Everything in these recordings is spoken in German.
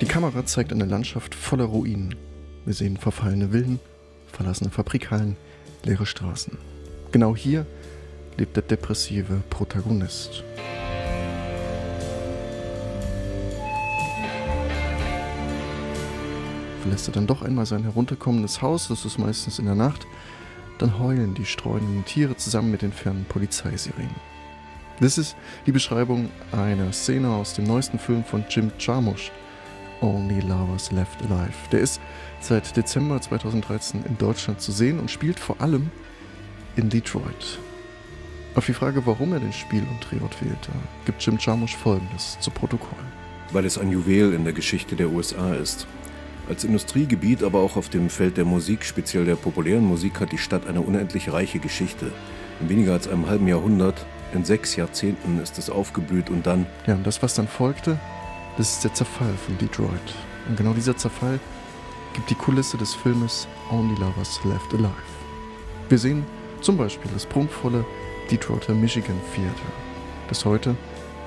Die Kamera zeigt eine Landschaft voller Ruinen. Wir sehen verfallene Villen, verlassene Fabrikhallen, leere Straßen. Genau hier lebt der depressive Protagonist. Verlässt er dann doch einmal sein herunterkommendes Haus, das ist meistens in der Nacht, dann heulen die streunenden Tiere zusammen mit den fernen Polizeisirenen. Das ist die Beschreibung einer Szene aus dem neuesten Film von Jim Jarmusch, Only Lovers Left Alive. Der ist seit Dezember 2013 in Deutschland zu sehen und spielt vor allem in Detroit. Auf die Frage, warum er den Spiel- und Drehort wählte, gibt Jim Jarmusch folgendes zu Protokoll. Weil es ein Juwel in der Geschichte der USA ist. Als Industriegebiet, aber auch auf dem Feld der Musik, speziell der populären Musik, hat die Stadt eine unendlich reiche Geschichte. In weniger als einem halben Jahrhundert, in sechs Jahrzehnten ist es aufgeblüht und dann. Ja, und das, was dann folgte, ist der Zerfall von Detroit. Und genau dieser Zerfall gibt die Kulisse des Filmes Only Lovers Left Alive. Wir sehen zum Beispiel das prunkvolle Detroiter Michigan Theater, das heute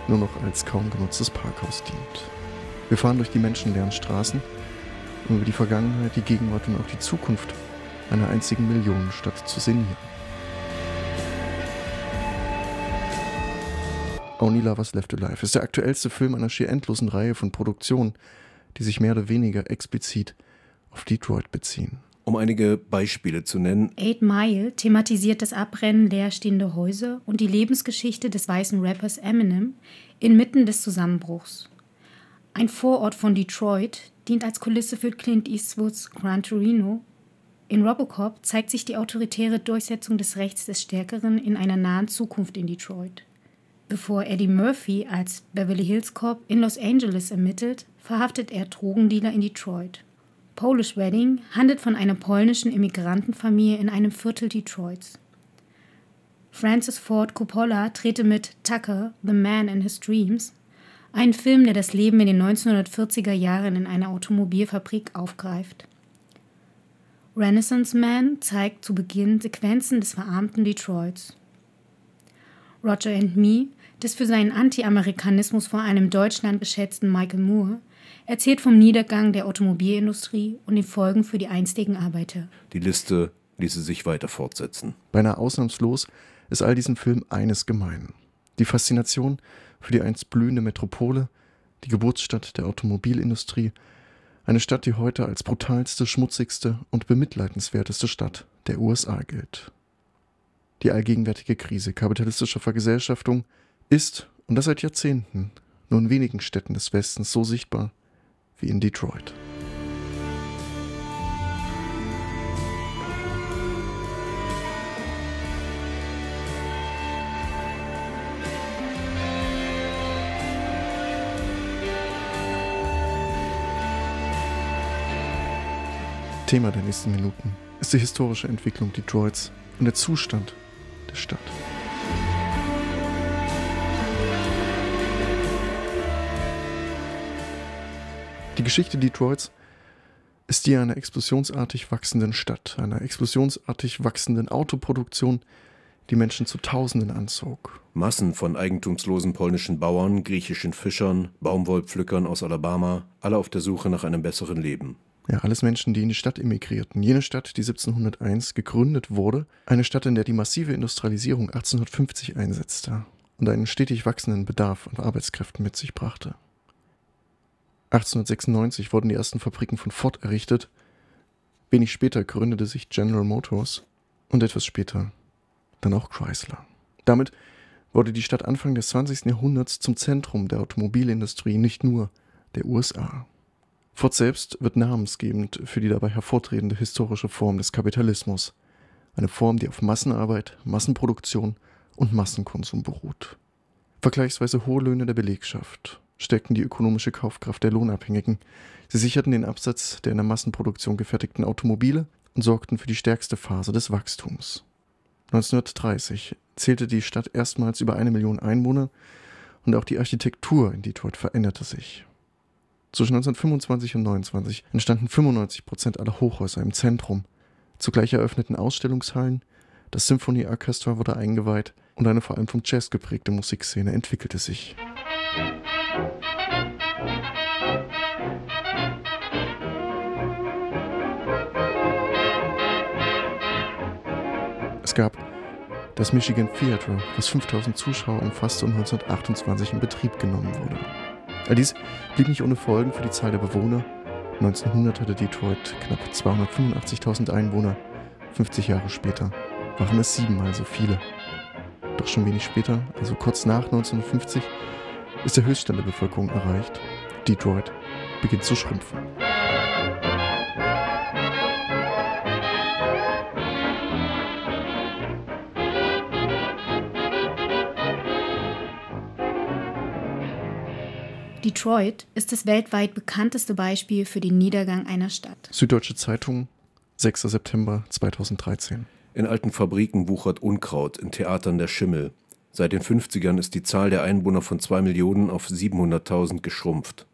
nur noch als kaum genutztes Parkhaus dient. Wir fahren durch die menschenleeren Straßen um über die Vergangenheit, die Gegenwart und auch die Zukunft einer einzigen Millionenstadt zu sinnieren. Only Lovers Left Alive ist der aktuellste Film einer schier endlosen Reihe von Produktionen, die sich mehr oder weniger explizit auf Detroit beziehen. Um einige Beispiele zu nennen. Eight Mile thematisiert das Abbrennen leerstehender Häuser und die Lebensgeschichte des weißen Rappers Eminem inmitten des Zusammenbruchs. Ein Vorort von Detroit dient als Kulisse für Clint Eastwoods Gran Torino. In Robocop zeigt sich die autoritäre Durchsetzung des Rechts des Stärkeren in einer nahen Zukunft in Detroit. Bevor Eddie Murphy als Beverly Hills Cop in Los Angeles ermittelt, verhaftet er Drogendealer in Detroit. Polish Wedding handelt von einer polnischen Immigrantenfamilie in einem Viertel Detroits. Francis Ford Coppola drehte mit Tucker, The Man in His Dreams, ein Film, der das Leben in den 1940er Jahren in einer Automobilfabrik aufgreift. Renaissance Man zeigt zu Beginn Sequenzen des verarmten Detroits. Roger and Me, des für seinen Anti-Amerikanismus vor einem Deutschland geschätzten Michael Moore, erzählt vom Niedergang der Automobilindustrie und den Folgen für die einstigen Arbeiter. Die Liste ließe sich weiter fortsetzen. Beinahe ausnahmslos ist all diesen Film eines gemein. Die Faszination für die einst blühende Metropole, die Geburtsstadt der Automobilindustrie, eine Stadt, die heute als brutalste, schmutzigste und bemitleidenswerteste Stadt der USA gilt. Die allgegenwärtige Krise kapitalistischer Vergesellschaftung ist, und das seit Jahrzehnten, nur in wenigen Städten des Westens so sichtbar wie in Detroit. Thema der nächsten Minuten ist die historische Entwicklung Detroits und der Zustand der Stadt. Die Geschichte Detroits ist die einer explosionsartig wachsenden Stadt, einer explosionsartig wachsenden Autoproduktion, die Menschen zu Tausenden anzog. Massen von eigentumslosen polnischen Bauern, griechischen Fischern, Baumwollpflückern aus Alabama, alle auf der Suche nach einem besseren Leben. Ja, alles Menschen, die in die Stadt emigrierten. Jene Stadt, die 1701 gegründet wurde. Eine Stadt, in der die massive Industrialisierung 1850 einsetzte und einen stetig wachsenden Bedarf an Arbeitskräften mit sich brachte. 1896 wurden die ersten Fabriken von Ford errichtet. Wenig später gründete sich General Motors und etwas später dann auch Chrysler. Damit wurde die Stadt Anfang des 20. Jahrhunderts zum Zentrum der Automobilindustrie nicht nur der USA. Ford selbst wird namensgebend für die dabei hervortretende historische Form des Kapitalismus, eine Form, die auf Massenarbeit, Massenproduktion und Massenkonsum beruht. Vergleichsweise hohe Löhne der Belegschaft steckten die ökonomische Kaufkraft der Lohnabhängigen, sie sicherten den Absatz der in der Massenproduktion gefertigten Automobile und sorgten für die stärkste Phase des Wachstums. 1930 zählte die Stadt erstmals über eine Million Einwohner und auch die Architektur in Detroit veränderte sich. Zwischen 1925 und 1929 entstanden 95 Prozent aller Hochhäuser im Zentrum. Zugleich eröffneten Ausstellungshallen, das Symphony Orchestra wurde eingeweiht und eine vor allem vom Jazz geprägte Musikszene entwickelte sich. Es gab das Michigan Theatre, das 5000 Zuschauer umfasste und 1928 in Betrieb genommen wurde. All dies blieb nicht ohne Folgen für die Zahl der Bewohner. 1900 hatte Detroit knapp 285.000 Einwohner. 50 Jahre später waren es siebenmal so viele. Doch schon wenig später, also kurz nach 1950, ist der Höchststand der Bevölkerung erreicht. Detroit beginnt zu schrumpfen. Detroit ist das weltweit bekannteste Beispiel für den Niedergang einer Stadt. Süddeutsche Zeitung, 6. September 2013. In alten Fabriken wuchert Unkraut, in Theatern der Schimmel. Seit den 50ern ist die Zahl der Einwohner von 2 Millionen auf 700.000 geschrumpft.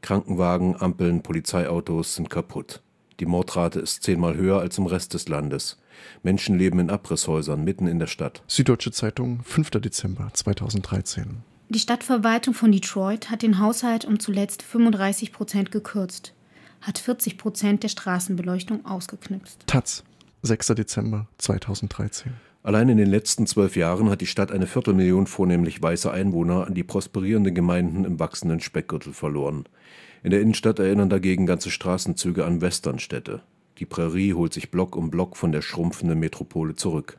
Krankenwagen, Ampeln, Polizeiautos sind kaputt. Die Mordrate ist zehnmal höher als im Rest des Landes. Menschen leben in Abrisshäusern mitten in der Stadt. Süddeutsche Zeitung, 5. Dezember 2013. Die Stadtverwaltung von Detroit hat den Haushalt um zuletzt 35 Prozent gekürzt, hat 40 Prozent der Straßenbeleuchtung ausgeknipst. Taz, 6. Dezember 2013. Allein in den letzten zwölf Jahren hat die Stadt eine Viertelmillion vornehmlich weiße Einwohner an die prosperierenden Gemeinden im wachsenden Speckgürtel verloren. In der Innenstadt erinnern dagegen ganze Straßenzüge an Westernstädte. Die Prärie holt sich Block um Block von der schrumpfenden Metropole zurück.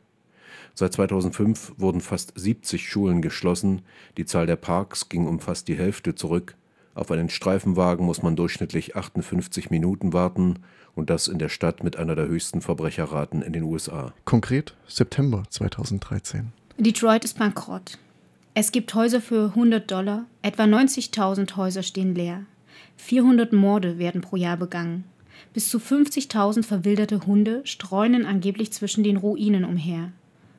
Seit 2005 wurden fast 70 Schulen geschlossen, die Zahl der Parks ging um fast die Hälfte zurück, auf einen Streifenwagen muss man durchschnittlich 58 Minuten warten und das in der Stadt mit einer der höchsten Verbrecherraten in den USA. Konkret September 2013. Detroit ist bankrott. Es gibt Häuser für 100 Dollar, etwa 90.000 Häuser stehen leer. 400 Morde werden pro Jahr begangen. Bis zu 50.000 verwilderte Hunde streunen angeblich zwischen den Ruinen umher.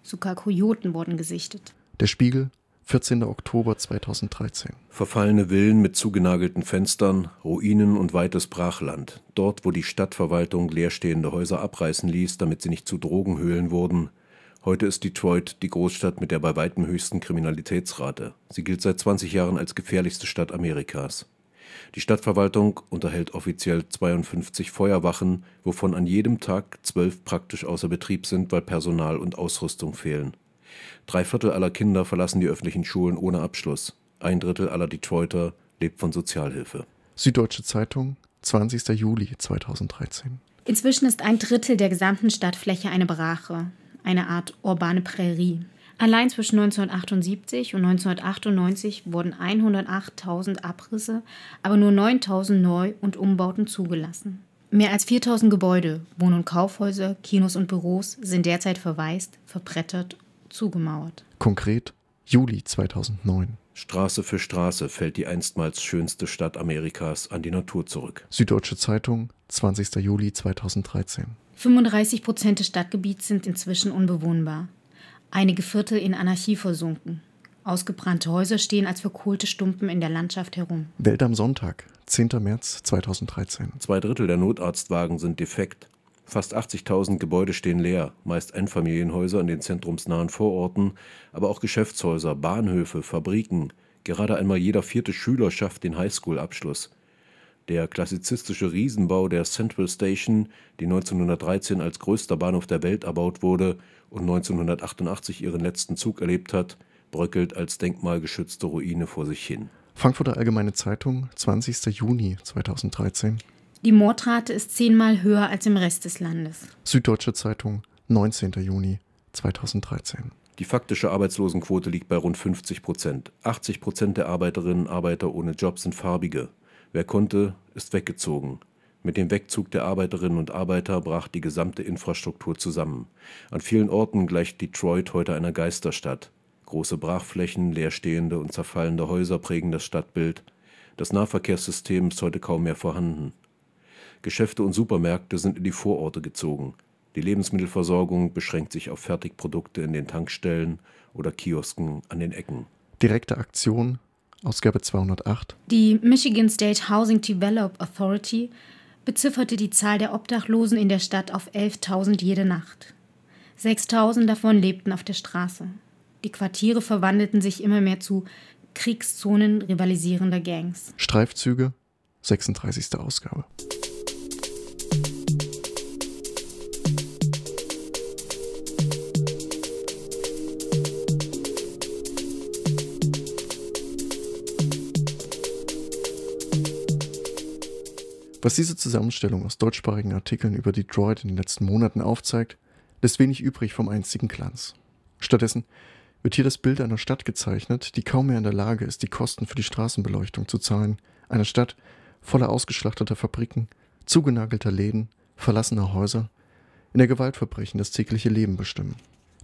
Sogar Kojoten wurden gesichtet. Der Spiegel, 14. Oktober 2013. Verfallene Villen mit zugenagelten Fenstern, Ruinen und weites Brachland. Dort, wo die Stadtverwaltung leerstehende Häuser abreißen ließ, damit sie nicht zu Drogenhöhlen wurden. Heute ist Detroit die Großstadt mit der bei weitem höchsten Kriminalitätsrate. Sie gilt seit 20 Jahren als gefährlichste Stadt Amerikas. Die Stadtverwaltung unterhält offiziell 52 Feuerwachen, wovon an jedem Tag zwölf praktisch außer Betrieb sind, weil Personal und Ausrüstung fehlen. Drei Viertel aller Kinder verlassen die öffentlichen Schulen ohne Abschluss. Ein Drittel aller Detroiter lebt von Sozialhilfe. Süddeutsche Zeitung, 20. Juli 2013. Inzwischen ist ein Drittel der gesamten Stadtfläche eine Brache, eine Art urbane Prärie. Allein zwischen 1978 und 1998 wurden 108.000 Abrisse, aber nur 9.000 Neu- und Umbauten zugelassen. Mehr als 4.000 Gebäude, Wohn- und Kaufhäuser, Kinos und Büros sind derzeit verwaist, verbrettert, zugemauert. Konkret Juli 2009. Straße für Straße fällt die einstmals schönste Stadt Amerikas an die Natur zurück. Süddeutsche Zeitung, 20. Juli 2013. 35 Prozent des Stadtgebiets sind inzwischen unbewohnbar einige Viertel in Anarchie versunken. Ausgebrannte Häuser stehen als verkohlte Stumpen in der Landschaft herum. Welt am Sonntag, 10. März 2013. Zwei Drittel der Notarztwagen sind defekt. Fast 80.000 Gebäude stehen leer, meist Einfamilienhäuser in den zentrumsnahen Vororten, aber auch Geschäftshäuser, Bahnhöfe, Fabriken. Gerade einmal jeder vierte Schüler schafft den Highschool-Abschluss. Der klassizistische Riesenbau der Central Station, die 1913 als größter Bahnhof der Welt erbaut wurde und 1988 ihren letzten Zug erlebt hat, bröckelt als denkmalgeschützte Ruine vor sich hin. Frankfurter Allgemeine Zeitung, 20. Juni 2013. Die Mordrate ist zehnmal höher als im Rest des Landes. Süddeutsche Zeitung, 19. Juni 2013. Die faktische Arbeitslosenquote liegt bei rund 50 Prozent. 80 Prozent der Arbeiterinnen und Arbeiter ohne Job sind Farbige. Wer konnte, ist weggezogen. Mit dem Wegzug der Arbeiterinnen und Arbeiter brach die gesamte Infrastruktur zusammen. An vielen Orten gleicht Detroit heute einer Geisterstadt. Große Brachflächen, leerstehende und zerfallende Häuser prägen das Stadtbild. Das Nahverkehrssystem ist heute kaum mehr vorhanden. Geschäfte und Supermärkte sind in die Vororte gezogen. Die Lebensmittelversorgung beschränkt sich auf Fertigprodukte in den Tankstellen oder Kiosken an den Ecken. Direkte Aktion Ausgabe 208. Die Michigan State Housing Develop Authority bezifferte die Zahl der Obdachlosen in der Stadt auf 11.000 jede Nacht. 6.000 davon lebten auf der Straße. Die Quartiere verwandelten sich immer mehr zu Kriegszonen rivalisierender Gangs. Streifzüge, 36. Ausgabe. Was diese Zusammenstellung aus deutschsprachigen Artikeln über Detroit in den letzten Monaten aufzeigt, lässt wenig übrig vom einzigen Glanz. Stattdessen wird hier das Bild einer Stadt gezeichnet, die kaum mehr in der Lage ist, die Kosten für die Straßenbeleuchtung zu zahlen. Eine Stadt voller ausgeschlachteter Fabriken, zugenagelter Läden, verlassener Häuser, in der Gewaltverbrechen das tägliche Leben bestimmen,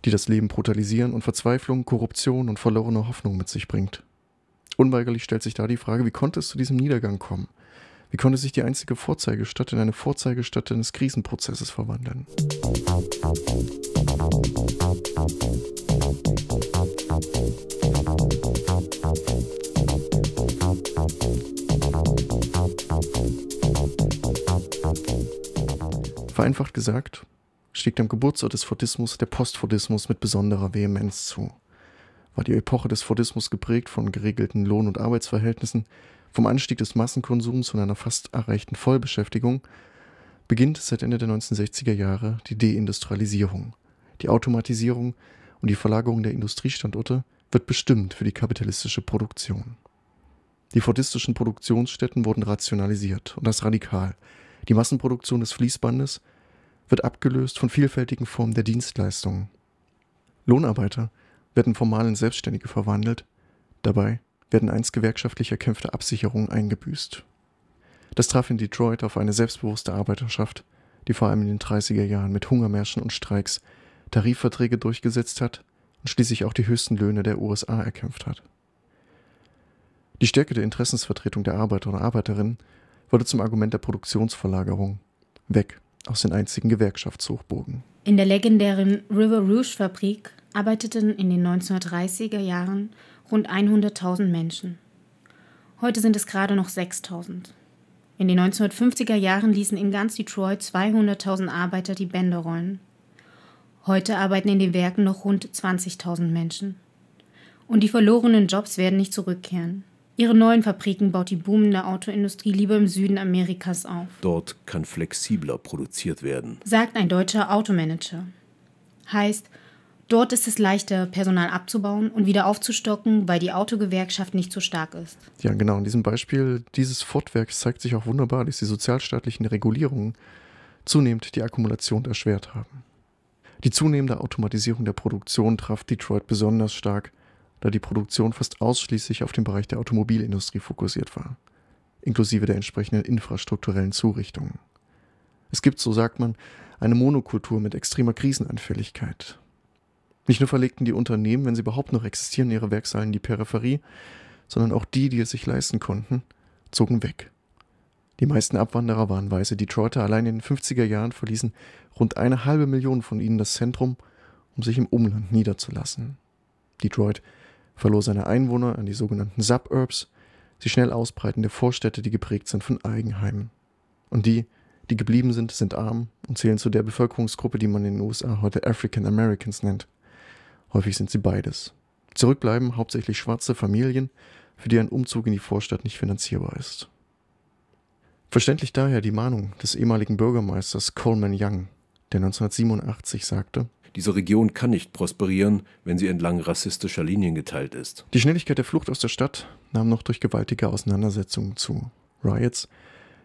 die das Leben brutalisieren und Verzweiflung, Korruption und verlorene Hoffnung mit sich bringt. Unweigerlich stellt sich da die Frage, wie konnte es zu diesem Niedergang kommen? Wie konnte sich die einzige Vorzeigestadt in eine Vorzeigestadt eines Krisenprozesses verwandeln? Vereinfacht gesagt, stieg dem Geburtsort des Fordismus der Postfordismus mit besonderer Vehemenz zu. War die Epoche des Fordismus geprägt von geregelten Lohn- und Arbeitsverhältnissen, vom Anstieg des Massenkonsums und einer fast erreichten Vollbeschäftigung, beginnt seit Ende der 1960er Jahre die Deindustrialisierung. Die Automatisierung und die Verlagerung der Industriestandorte wird bestimmt für die kapitalistische Produktion. Die fordistischen Produktionsstätten wurden rationalisiert und das radikal. Die Massenproduktion des Fließbandes wird abgelöst von vielfältigen Formen der Dienstleistungen. Lohnarbeiter werden formal in Selbstständige verwandelt, dabei werden einst gewerkschaftlich erkämpfte Absicherungen eingebüßt. Das traf in Detroit auf eine selbstbewusste Arbeiterschaft, die vor allem in den 30er Jahren mit Hungermärschen und Streiks Tarifverträge durchgesetzt hat und schließlich auch die höchsten Löhne der USA erkämpft hat. Die Stärke der Interessensvertretung der Arbeiter und Arbeiterinnen wurde zum Argument der Produktionsverlagerung weg aus den einzigen Gewerkschaftshochburgen. In der legendären River Rouge Fabrik arbeiteten in den 1930er Jahren rund 100.000 Menschen. Heute sind es gerade noch 6.000. In den 1950er Jahren ließen in ganz Detroit 200.000 Arbeiter die Bänder rollen. Heute arbeiten in den Werken noch rund 20.000 Menschen. Und die verlorenen Jobs werden nicht zurückkehren. Ihre neuen Fabriken baut die boomende Autoindustrie lieber im Süden Amerikas auf. Dort kann flexibler produziert werden, sagt ein deutscher Automanager. Heißt, dort ist es leichter, Personal abzubauen und wieder aufzustocken, weil die Autogewerkschaft nicht so stark ist. Ja, genau. In diesem Beispiel dieses Fortwerks zeigt sich auch wunderbar, dass die sozialstaatlichen Regulierungen zunehmend die Akkumulation erschwert haben. Die zunehmende Automatisierung der Produktion traf Detroit besonders stark da die Produktion fast ausschließlich auf den Bereich der Automobilindustrie fokussiert war, inklusive der entsprechenden infrastrukturellen Zurichtungen. Es gibt, so sagt man, eine Monokultur mit extremer Krisenanfälligkeit. Nicht nur verlegten die Unternehmen, wenn sie überhaupt noch existieren, ihre Werksäle in die Peripherie, sondern auch die, die es sich leisten konnten, zogen weg. Die meisten Abwanderer waren weiße Detroiter. Allein in den 50er Jahren verließen rund eine halbe Million von ihnen das Zentrum, um sich im Umland niederzulassen. Detroit verlor seine Einwohner an die sogenannten Suburbs, die schnell ausbreitende Vorstädte, die geprägt sind von Eigenheimen. Und die, die geblieben sind, sind arm und zählen zu der Bevölkerungsgruppe, die man in den USA heute African Americans nennt. Häufig sind sie beides. Zurückbleiben hauptsächlich schwarze Familien, für die ein Umzug in die Vorstadt nicht finanzierbar ist. Verständlich daher die Mahnung des ehemaligen Bürgermeisters Coleman Young, der 1987 sagte, diese Region kann nicht prosperieren, wenn sie entlang rassistischer Linien geteilt ist. Die Schnelligkeit der Flucht aus der Stadt nahm noch durch gewaltige Auseinandersetzungen zu. Riots,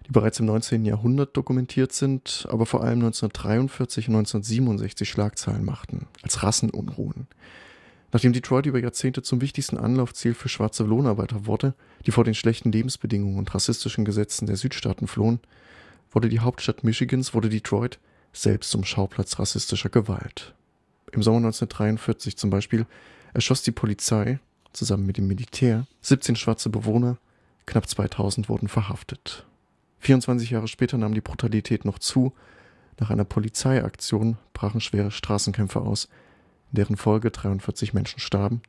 die bereits im 19. Jahrhundert dokumentiert sind, aber vor allem 1943 und 1967 Schlagzeilen machten, als Rassenunruhen. Nachdem Detroit über Jahrzehnte zum wichtigsten Anlaufziel für schwarze Lohnarbeiter wurde, die vor den schlechten Lebensbedingungen und rassistischen Gesetzen der Südstaaten flohen, wurde die Hauptstadt Michigans, wurde Detroit selbst zum Schauplatz rassistischer Gewalt. Im Sommer 1943 zum Beispiel erschoss die Polizei zusammen mit dem Militär 17 schwarze Bewohner, knapp 2000 wurden verhaftet. 24 Jahre später nahm die Brutalität noch zu. Nach einer Polizeiaktion brachen schwere Straßenkämpfe aus, in deren Folge 43 Menschen starben,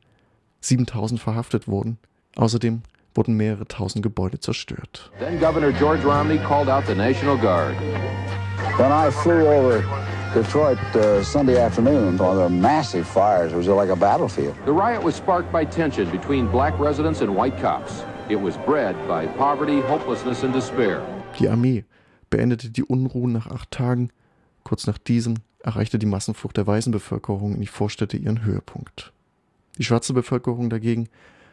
7000 verhaftet wurden. Außerdem wurden mehrere tausend Gebäude zerstört. Then Governor George Romney called out the National Guard. When I flew over Detroit uh, Sunday afternoon, well, there were massive fires. It was like a battlefield. The riot was sparked by tension between black residents and white cops. It was bred by poverty, hopelessness and despair. Die Armee beendete die Unruhen nach acht Tagen. Kurz nach diesem erreichte die Massenflucht der weißen Bevölkerung in die Vorstädte ihren Höhepunkt. Die schwarze Bevölkerung dagegen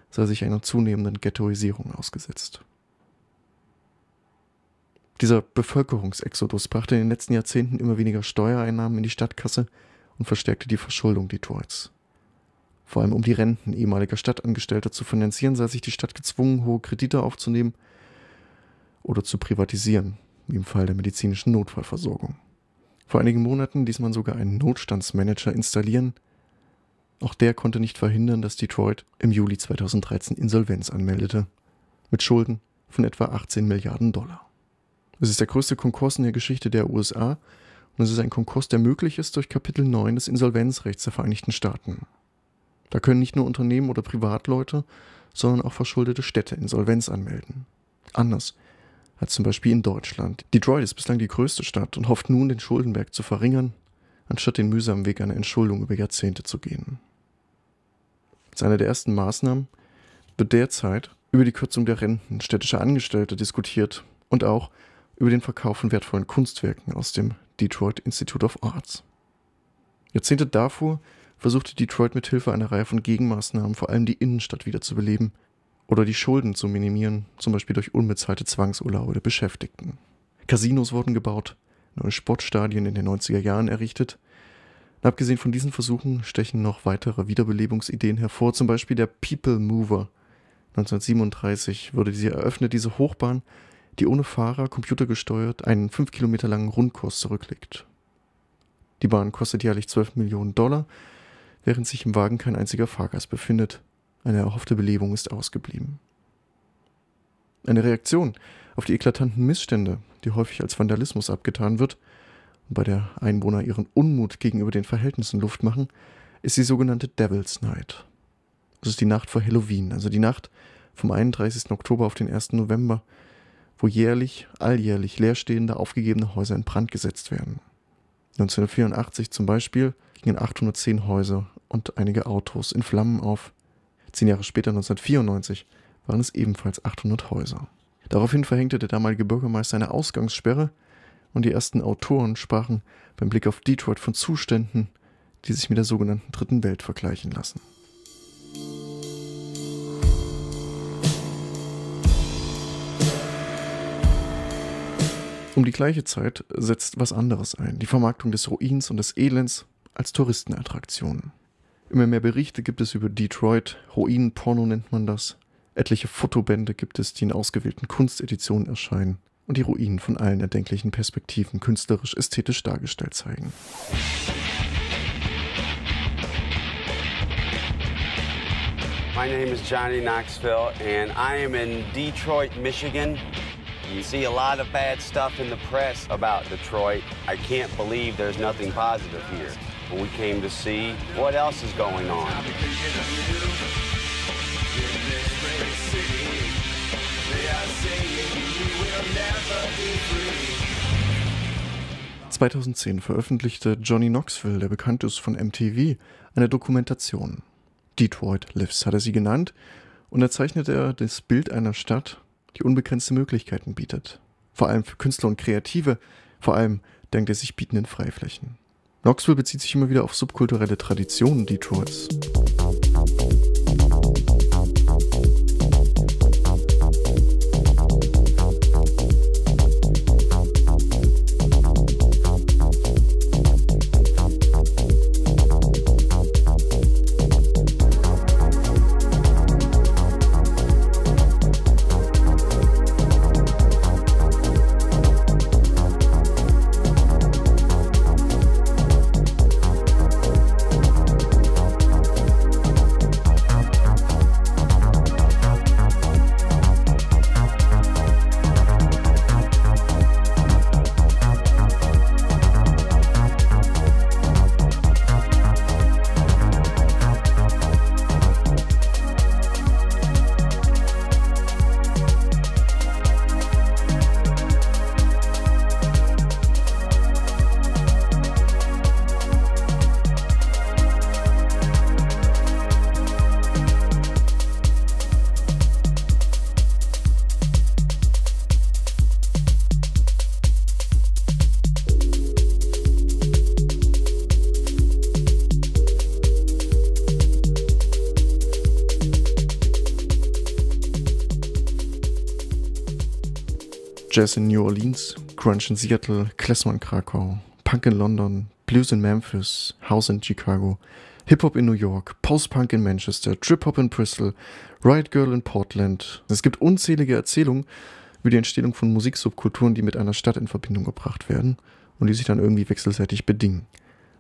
sah sich einer zunehmenden Ghettoisierung ausgesetzt. Dieser Bevölkerungsexodus brachte in den letzten Jahrzehnten immer weniger Steuereinnahmen in die Stadtkasse und verstärkte die Verschuldung Detroits. Vor allem um die Renten ehemaliger Stadtangestellter zu finanzieren, sah sich die Stadt gezwungen, hohe Kredite aufzunehmen oder zu privatisieren, wie im Fall der medizinischen Notfallversorgung. Vor einigen Monaten ließ man sogar einen Notstandsmanager installieren. Auch der konnte nicht verhindern, dass Detroit im Juli 2013 Insolvenz anmeldete, mit Schulden von etwa 18 Milliarden Dollar. Es ist der größte Konkurs in der Geschichte der USA und es ist ein Konkurs, der möglich ist durch Kapitel 9 des Insolvenzrechts der Vereinigten Staaten. Da können nicht nur Unternehmen oder Privatleute, sondern auch verschuldete Städte Insolvenz anmelden. Anders als zum Beispiel in Deutschland. Detroit ist bislang die größte Stadt und hofft nun, den Schuldenberg zu verringern, anstatt den mühsamen Weg einer Entschuldung über Jahrzehnte zu gehen. Als eine der ersten Maßnahmen wird derzeit über die Kürzung der Renten städtischer Angestellte diskutiert und auch über den Verkauf von wertvollen Kunstwerken aus dem Detroit Institute of Arts. Jahrzehnte davor versuchte Detroit mit Hilfe einer Reihe von Gegenmaßnahmen vor allem die Innenstadt wiederzubeleben oder die Schulden zu minimieren, zum Beispiel durch unbezahlte Zwangsurlaube der Beschäftigten. Casinos wurden gebaut, neue Sportstadien in den 90er Jahren errichtet. Und abgesehen von diesen Versuchen stechen noch weitere Wiederbelebungsideen hervor, zum Beispiel der People Mover. 1937 wurde sie eröffnet, diese Hochbahn, die ohne Fahrer, computergesteuert, einen fünf Kilometer langen Rundkurs zurücklegt. Die Bahn kostet jährlich 12 Millionen Dollar, während sich im Wagen kein einziger Fahrgast befindet. Eine erhoffte Belebung ist ausgeblieben. Eine Reaktion auf die eklatanten Missstände, die häufig als Vandalismus abgetan wird und bei der Einwohner ihren Unmut gegenüber den Verhältnissen Luft machen, ist die sogenannte Devil's Night. Es ist die Nacht vor Halloween, also die Nacht vom 31. Oktober auf den 1. November, wo jährlich, alljährlich leerstehende, aufgegebene Häuser in Brand gesetzt werden. 1984 zum Beispiel gingen 810 Häuser und einige Autos in Flammen auf, Zehn Jahre später, 1994, waren es ebenfalls 800 Häuser. Daraufhin verhängte der damalige Bürgermeister eine Ausgangssperre und die ersten Autoren sprachen beim Blick auf Detroit von Zuständen, die sich mit der sogenannten Dritten Welt vergleichen lassen. Um die gleiche Zeit setzt was anderes ein, die Vermarktung des Ruins und des Elends als Touristenattraktionen. Immer mehr Berichte gibt es über Detroit, Ruinenporno nennt man das. Etliche Fotobände gibt es, die in ausgewählten Kunsteditionen erscheinen und die Ruinen von allen erdenklichen Perspektiven künstlerisch-ästhetisch dargestellt zeigen. My name is Johnny Knoxville and I am in Detroit, Michigan. You see a lot of bad stuff in the press about Detroit. I can't believe there's nothing positive here. We came to see what else is going on. 2010 veröffentlichte Johnny Knoxville, der bekannt ist von MTV, eine Dokumentation. Detroit Lives hat er sie genannt und da zeichnet er das Bild einer Stadt, die unbegrenzte Möglichkeiten bietet. Vor allem für Künstler und Kreative, vor allem dank der sich bietenden Freiflächen. Knoxville bezieht sich immer wieder auf subkulturelle Traditionen Detroits. Jazz in New Orleans, Grunge in Seattle, Klezmer in Krakau, Punk in London, Blues in Memphis, House in Chicago, Hip-Hop in New York, Post-Punk in Manchester, Trip-Hop in Bristol, Riot Girl in Portland. Es gibt unzählige Erzählungen über die Entstehung von Musiksubkulturen, die mit einer Stadt in Verbindung gebracht werden und die sich dann irgendwie wechselseitig bedingen.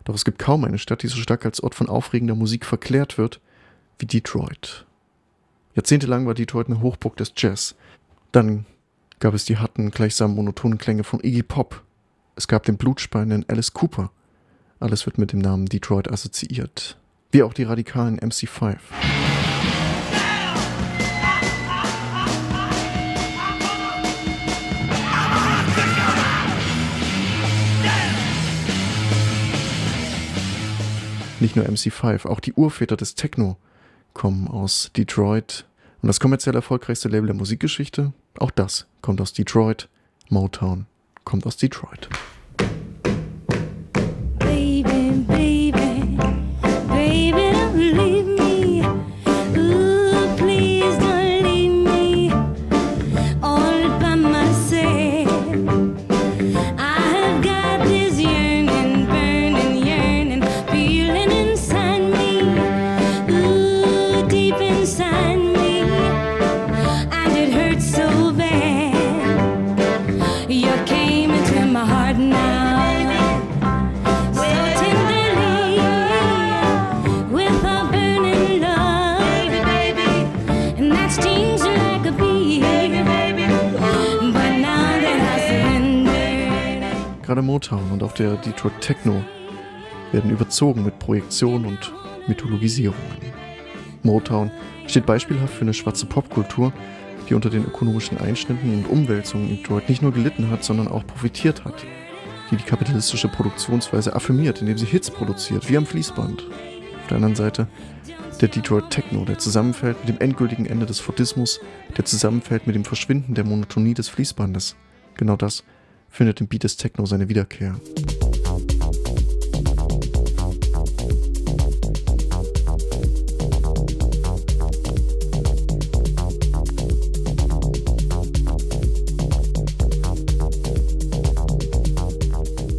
Doch es gibt kaum eine Stadt, die so stark als Ort von aufregender Musik verklärt wird wie Detroit. Jahrzehntelang war Detroit eine Hochburg des Jazz. Dann gab es die harten, gleichsam monotonen Klänge von Iggy Pop. Es gab den blutspeienden Alice Cooper. Alles wird mit dem Namen Detroit assoziiert. Wie auch die radikalen MC5. Nicht nur MC5, auch die Urväter des Techno kommen aus Detroit. Und das kommerziell erfolgreichste Label der Musikgeschichte, auch das kommt aus Detroit. Motown kommt aus Detroit. Gerade Motown und auch der Detroit Techno werden überzogen mit Projektionen und Mythologisierungen. Motown steht beispielhaft für eine schwarze Popkultur, die unter den ökonomischen Einschnitten und Umwälzungen in Detroit nicht nur gelitten hat, sondern auch profitiert hat, die die kapitalistische Produktionsweise affirmiert, indem sie Hits produziert, wie am Fließband. Auf der anderen Seite der Detroit Techno, der zusammenfällt mit dem endgültigen Ende des Fordismus, der zusammenfällt mit dem Verschwinden der Monotonie des Fließbandes. Genau das findet im Beat des Techno seine Wiederkehr.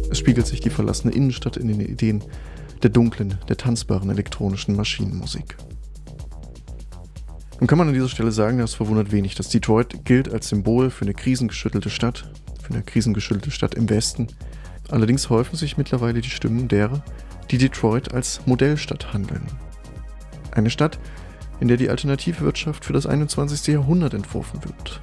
Es spiegelt sich die verlassene Innenstadt in den Ideen der dunklen, der tanzbaren elektronischen Maschinenmusik. Nun kann man an dieser Stelle sagen, das verwundert wenig, dass Detroit gilt als Symbol für eine krisengeschüttelte Stadt, für eine krisengeschüttelte Stadt im Westen. Allerdings häufen sich mittlerweile die Stimmen derer, die Detroit als Modellstadt handeln. Eine Stadt, in der die Alternativwirtschaft für das 21. Jahrhundert entworfen wird.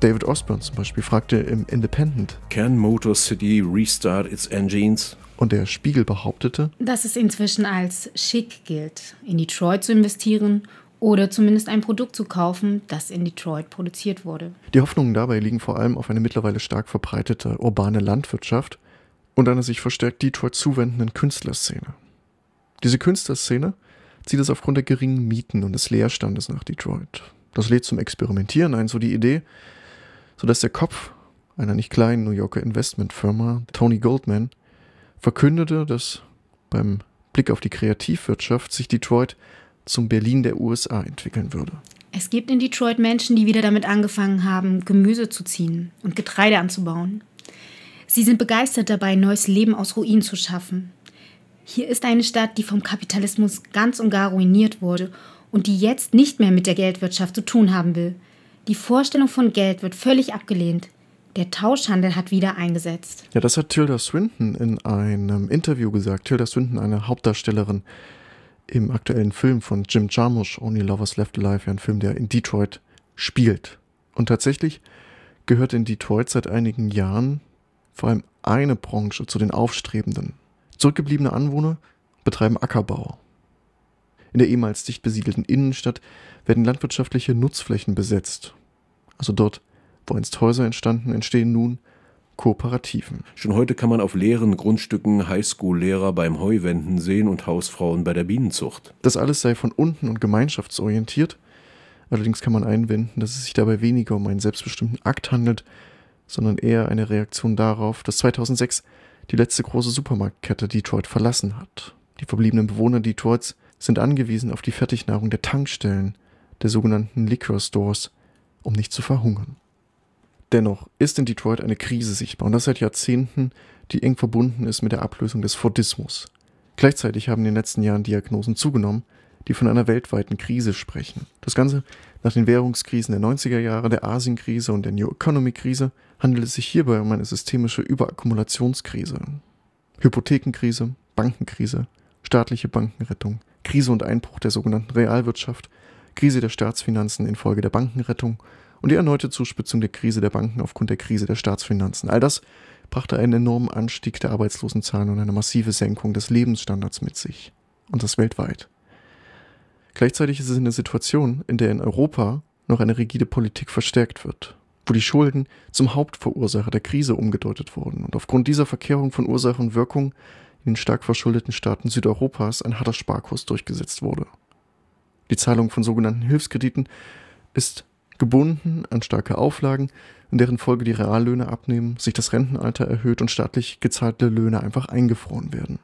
David Osborne zum Beispiel fragte im Independent: Can Motor City restart its engines? Und der Spiegel behauptete, dass es inzwischen als schick gilt, in Detroit zu investieren oder zumindest ein Produkt zu kaufen, das in Detroit produziert wurde. Die Hoffnungen dabei liegen vor allem auf eine mittlerweile stark verbreitete urbane Landwirtschaft und einer sich verstärkt Detroit zuwendenden Künstlerszene. Diese Künstlerszene zieht es aufgrund der geringen Mieten und des Leerstandes nach Detroit. Das lädt zum Experimentieren ein, so die Idee, sodass der Kopf einer nicht kleinen New Yorker Investmentfirma, Tony Goldman, verkündete, dass beim Blick auf die Kreativwirtschaft sich Detroit zum Berlin der USA entwickeln würde. Es gibt in Detroit Menschen, die wieder damit angefangen haben, Gemüse zu ziehen und Getreide anzubauen. Sie sind begeistert dabei, neues Leben aus Ruinen zu schaffen. Hier ist eine Stadt, die vom Kapitalismus ganz und gar ruiniert wurde und die jetzt nicht mehr mit der Geldwirtschaft zu tun haben will. Die Vorstellung von Geld wird völlig abgelehnt. Der Tauschhandel hat wieder eingesetzt. Ja, das hat Tilda Swinton in einem Interview gesagt. Tilda Swinton, eine Hauptdarstellerin im aktuellen Film von Jim Jarmusch, Only Lovers Left Alive, ein Film, der in Detroit spielt. Und tatsächlich gehört in Detroit seit einigen Jahren vor allem eine Branche zu den Aufstrebenden. Zurückgebliebene Anwohner betreiben Ackerbau. In der ehemals dicht besiedelten Innenstadt werden landwirtschaftliche Nutzflächen besetzt. Also dort, wo einst Häuser entstanden, entstehen nun Kooperativen. Schon heute kann man auf leeren Grundstücken Highschool-Lehrer beim Heuwenden sehen und Hausfrauen bei der Bienenzucht. Das alles sei von unten und gemeinschaftsorientiert. Allerdings kann man einwenden, dass es sich dabei weniger um einen selbstbestimmten Akt handelt, sondern eher eine Reaktion darauf, dass 2006 die letzte große Supermarktkette Detroit verlassen hat. Die verbliebenen Bewohner Detroits sind angewiesen auf die Fertignahrung der Tankstellen, der sogenannten Liquor Stores, um nicht zu verhungern. Dennoch ist in Detroit eine Krise sichtbar und das seit Jahrzehnten, die eng verbunden ist mit der Ablösung des Fordismus. Gleichzeitig haben in den letzten Jahren Diagnosen zugenommen, die von einer weltweiten Krise sprechen. Das Ganze nach den Währungskrisen der 90er Jahre, der Asienkrise und der New Economy Krise handelt es sich hierbei um eine systemische Überakkumulationskrise. Hypothekenkrise, Bankenkrise, staatliche Bankenrettung, Krise und Einbruch der sogenannten Realwirtschaft, Krise der Staatsfinanzen infolge der Bankenrettung und die erneute Zuspitzung der Krise der Banken aufgrund der Krise der Staatsfinanzen. All das brachte einen enormen Anstieg der Arbeitslosenzahlen und eine massive Senkung des Lebensstandards mit sich. Und das weltweit. Gleichzeitig ist es eine Situation, in der in Europa noch eine rigide Politik verstärkt wird, wo die Schulden zum Hauptverursacher der Krise umgedeutet wurden und aufgrund dieser Verkehrung von Ursache und Wirkung in den stark verschuldeten Staaten Südeuropas ein harter Sparkurs durchgesetzt wurde. Die Zahlung von sogenannten Hilfskrediten ist gebunden an starke Auflagen, in deren Folge die Reallöhne abnehmen, sich das Rentenalter erhöht und staatlich gezahlte Löhne einfach eingefroren werden.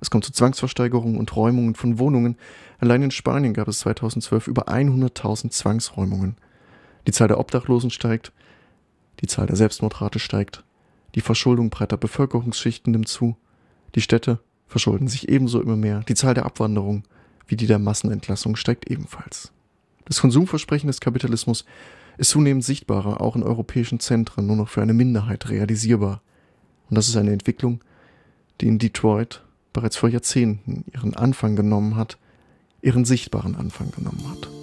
Es kommt zu Zwangsversteigerungen und Räumungen von Wohnungen. Allein in Spanien gab es 2012 über 100.000 Zwangsräumungen. Die Zahl der Obdachlosen steigt, die Zahl der Selbstmordrate steigt, die Verschuldung breiter Bevölkerungsschichten nimmt zu, die Städte verschulden sich ebenso immer mehr, die Zahl der Abwanderung wie die der Massenentlassung steigt ebenfalls. Das Konsumversprechen des Kapitalismus ist zunehmend sichtbarer, auch in europäischen Zentren, nur noch für eine Minderheit realisierbar. Und das ist eine Entwicklung, die in Detroit bereits vor Jahrzehnten ihren Anfang genommen hat, ihren sichtbaren Anfang genommen hat.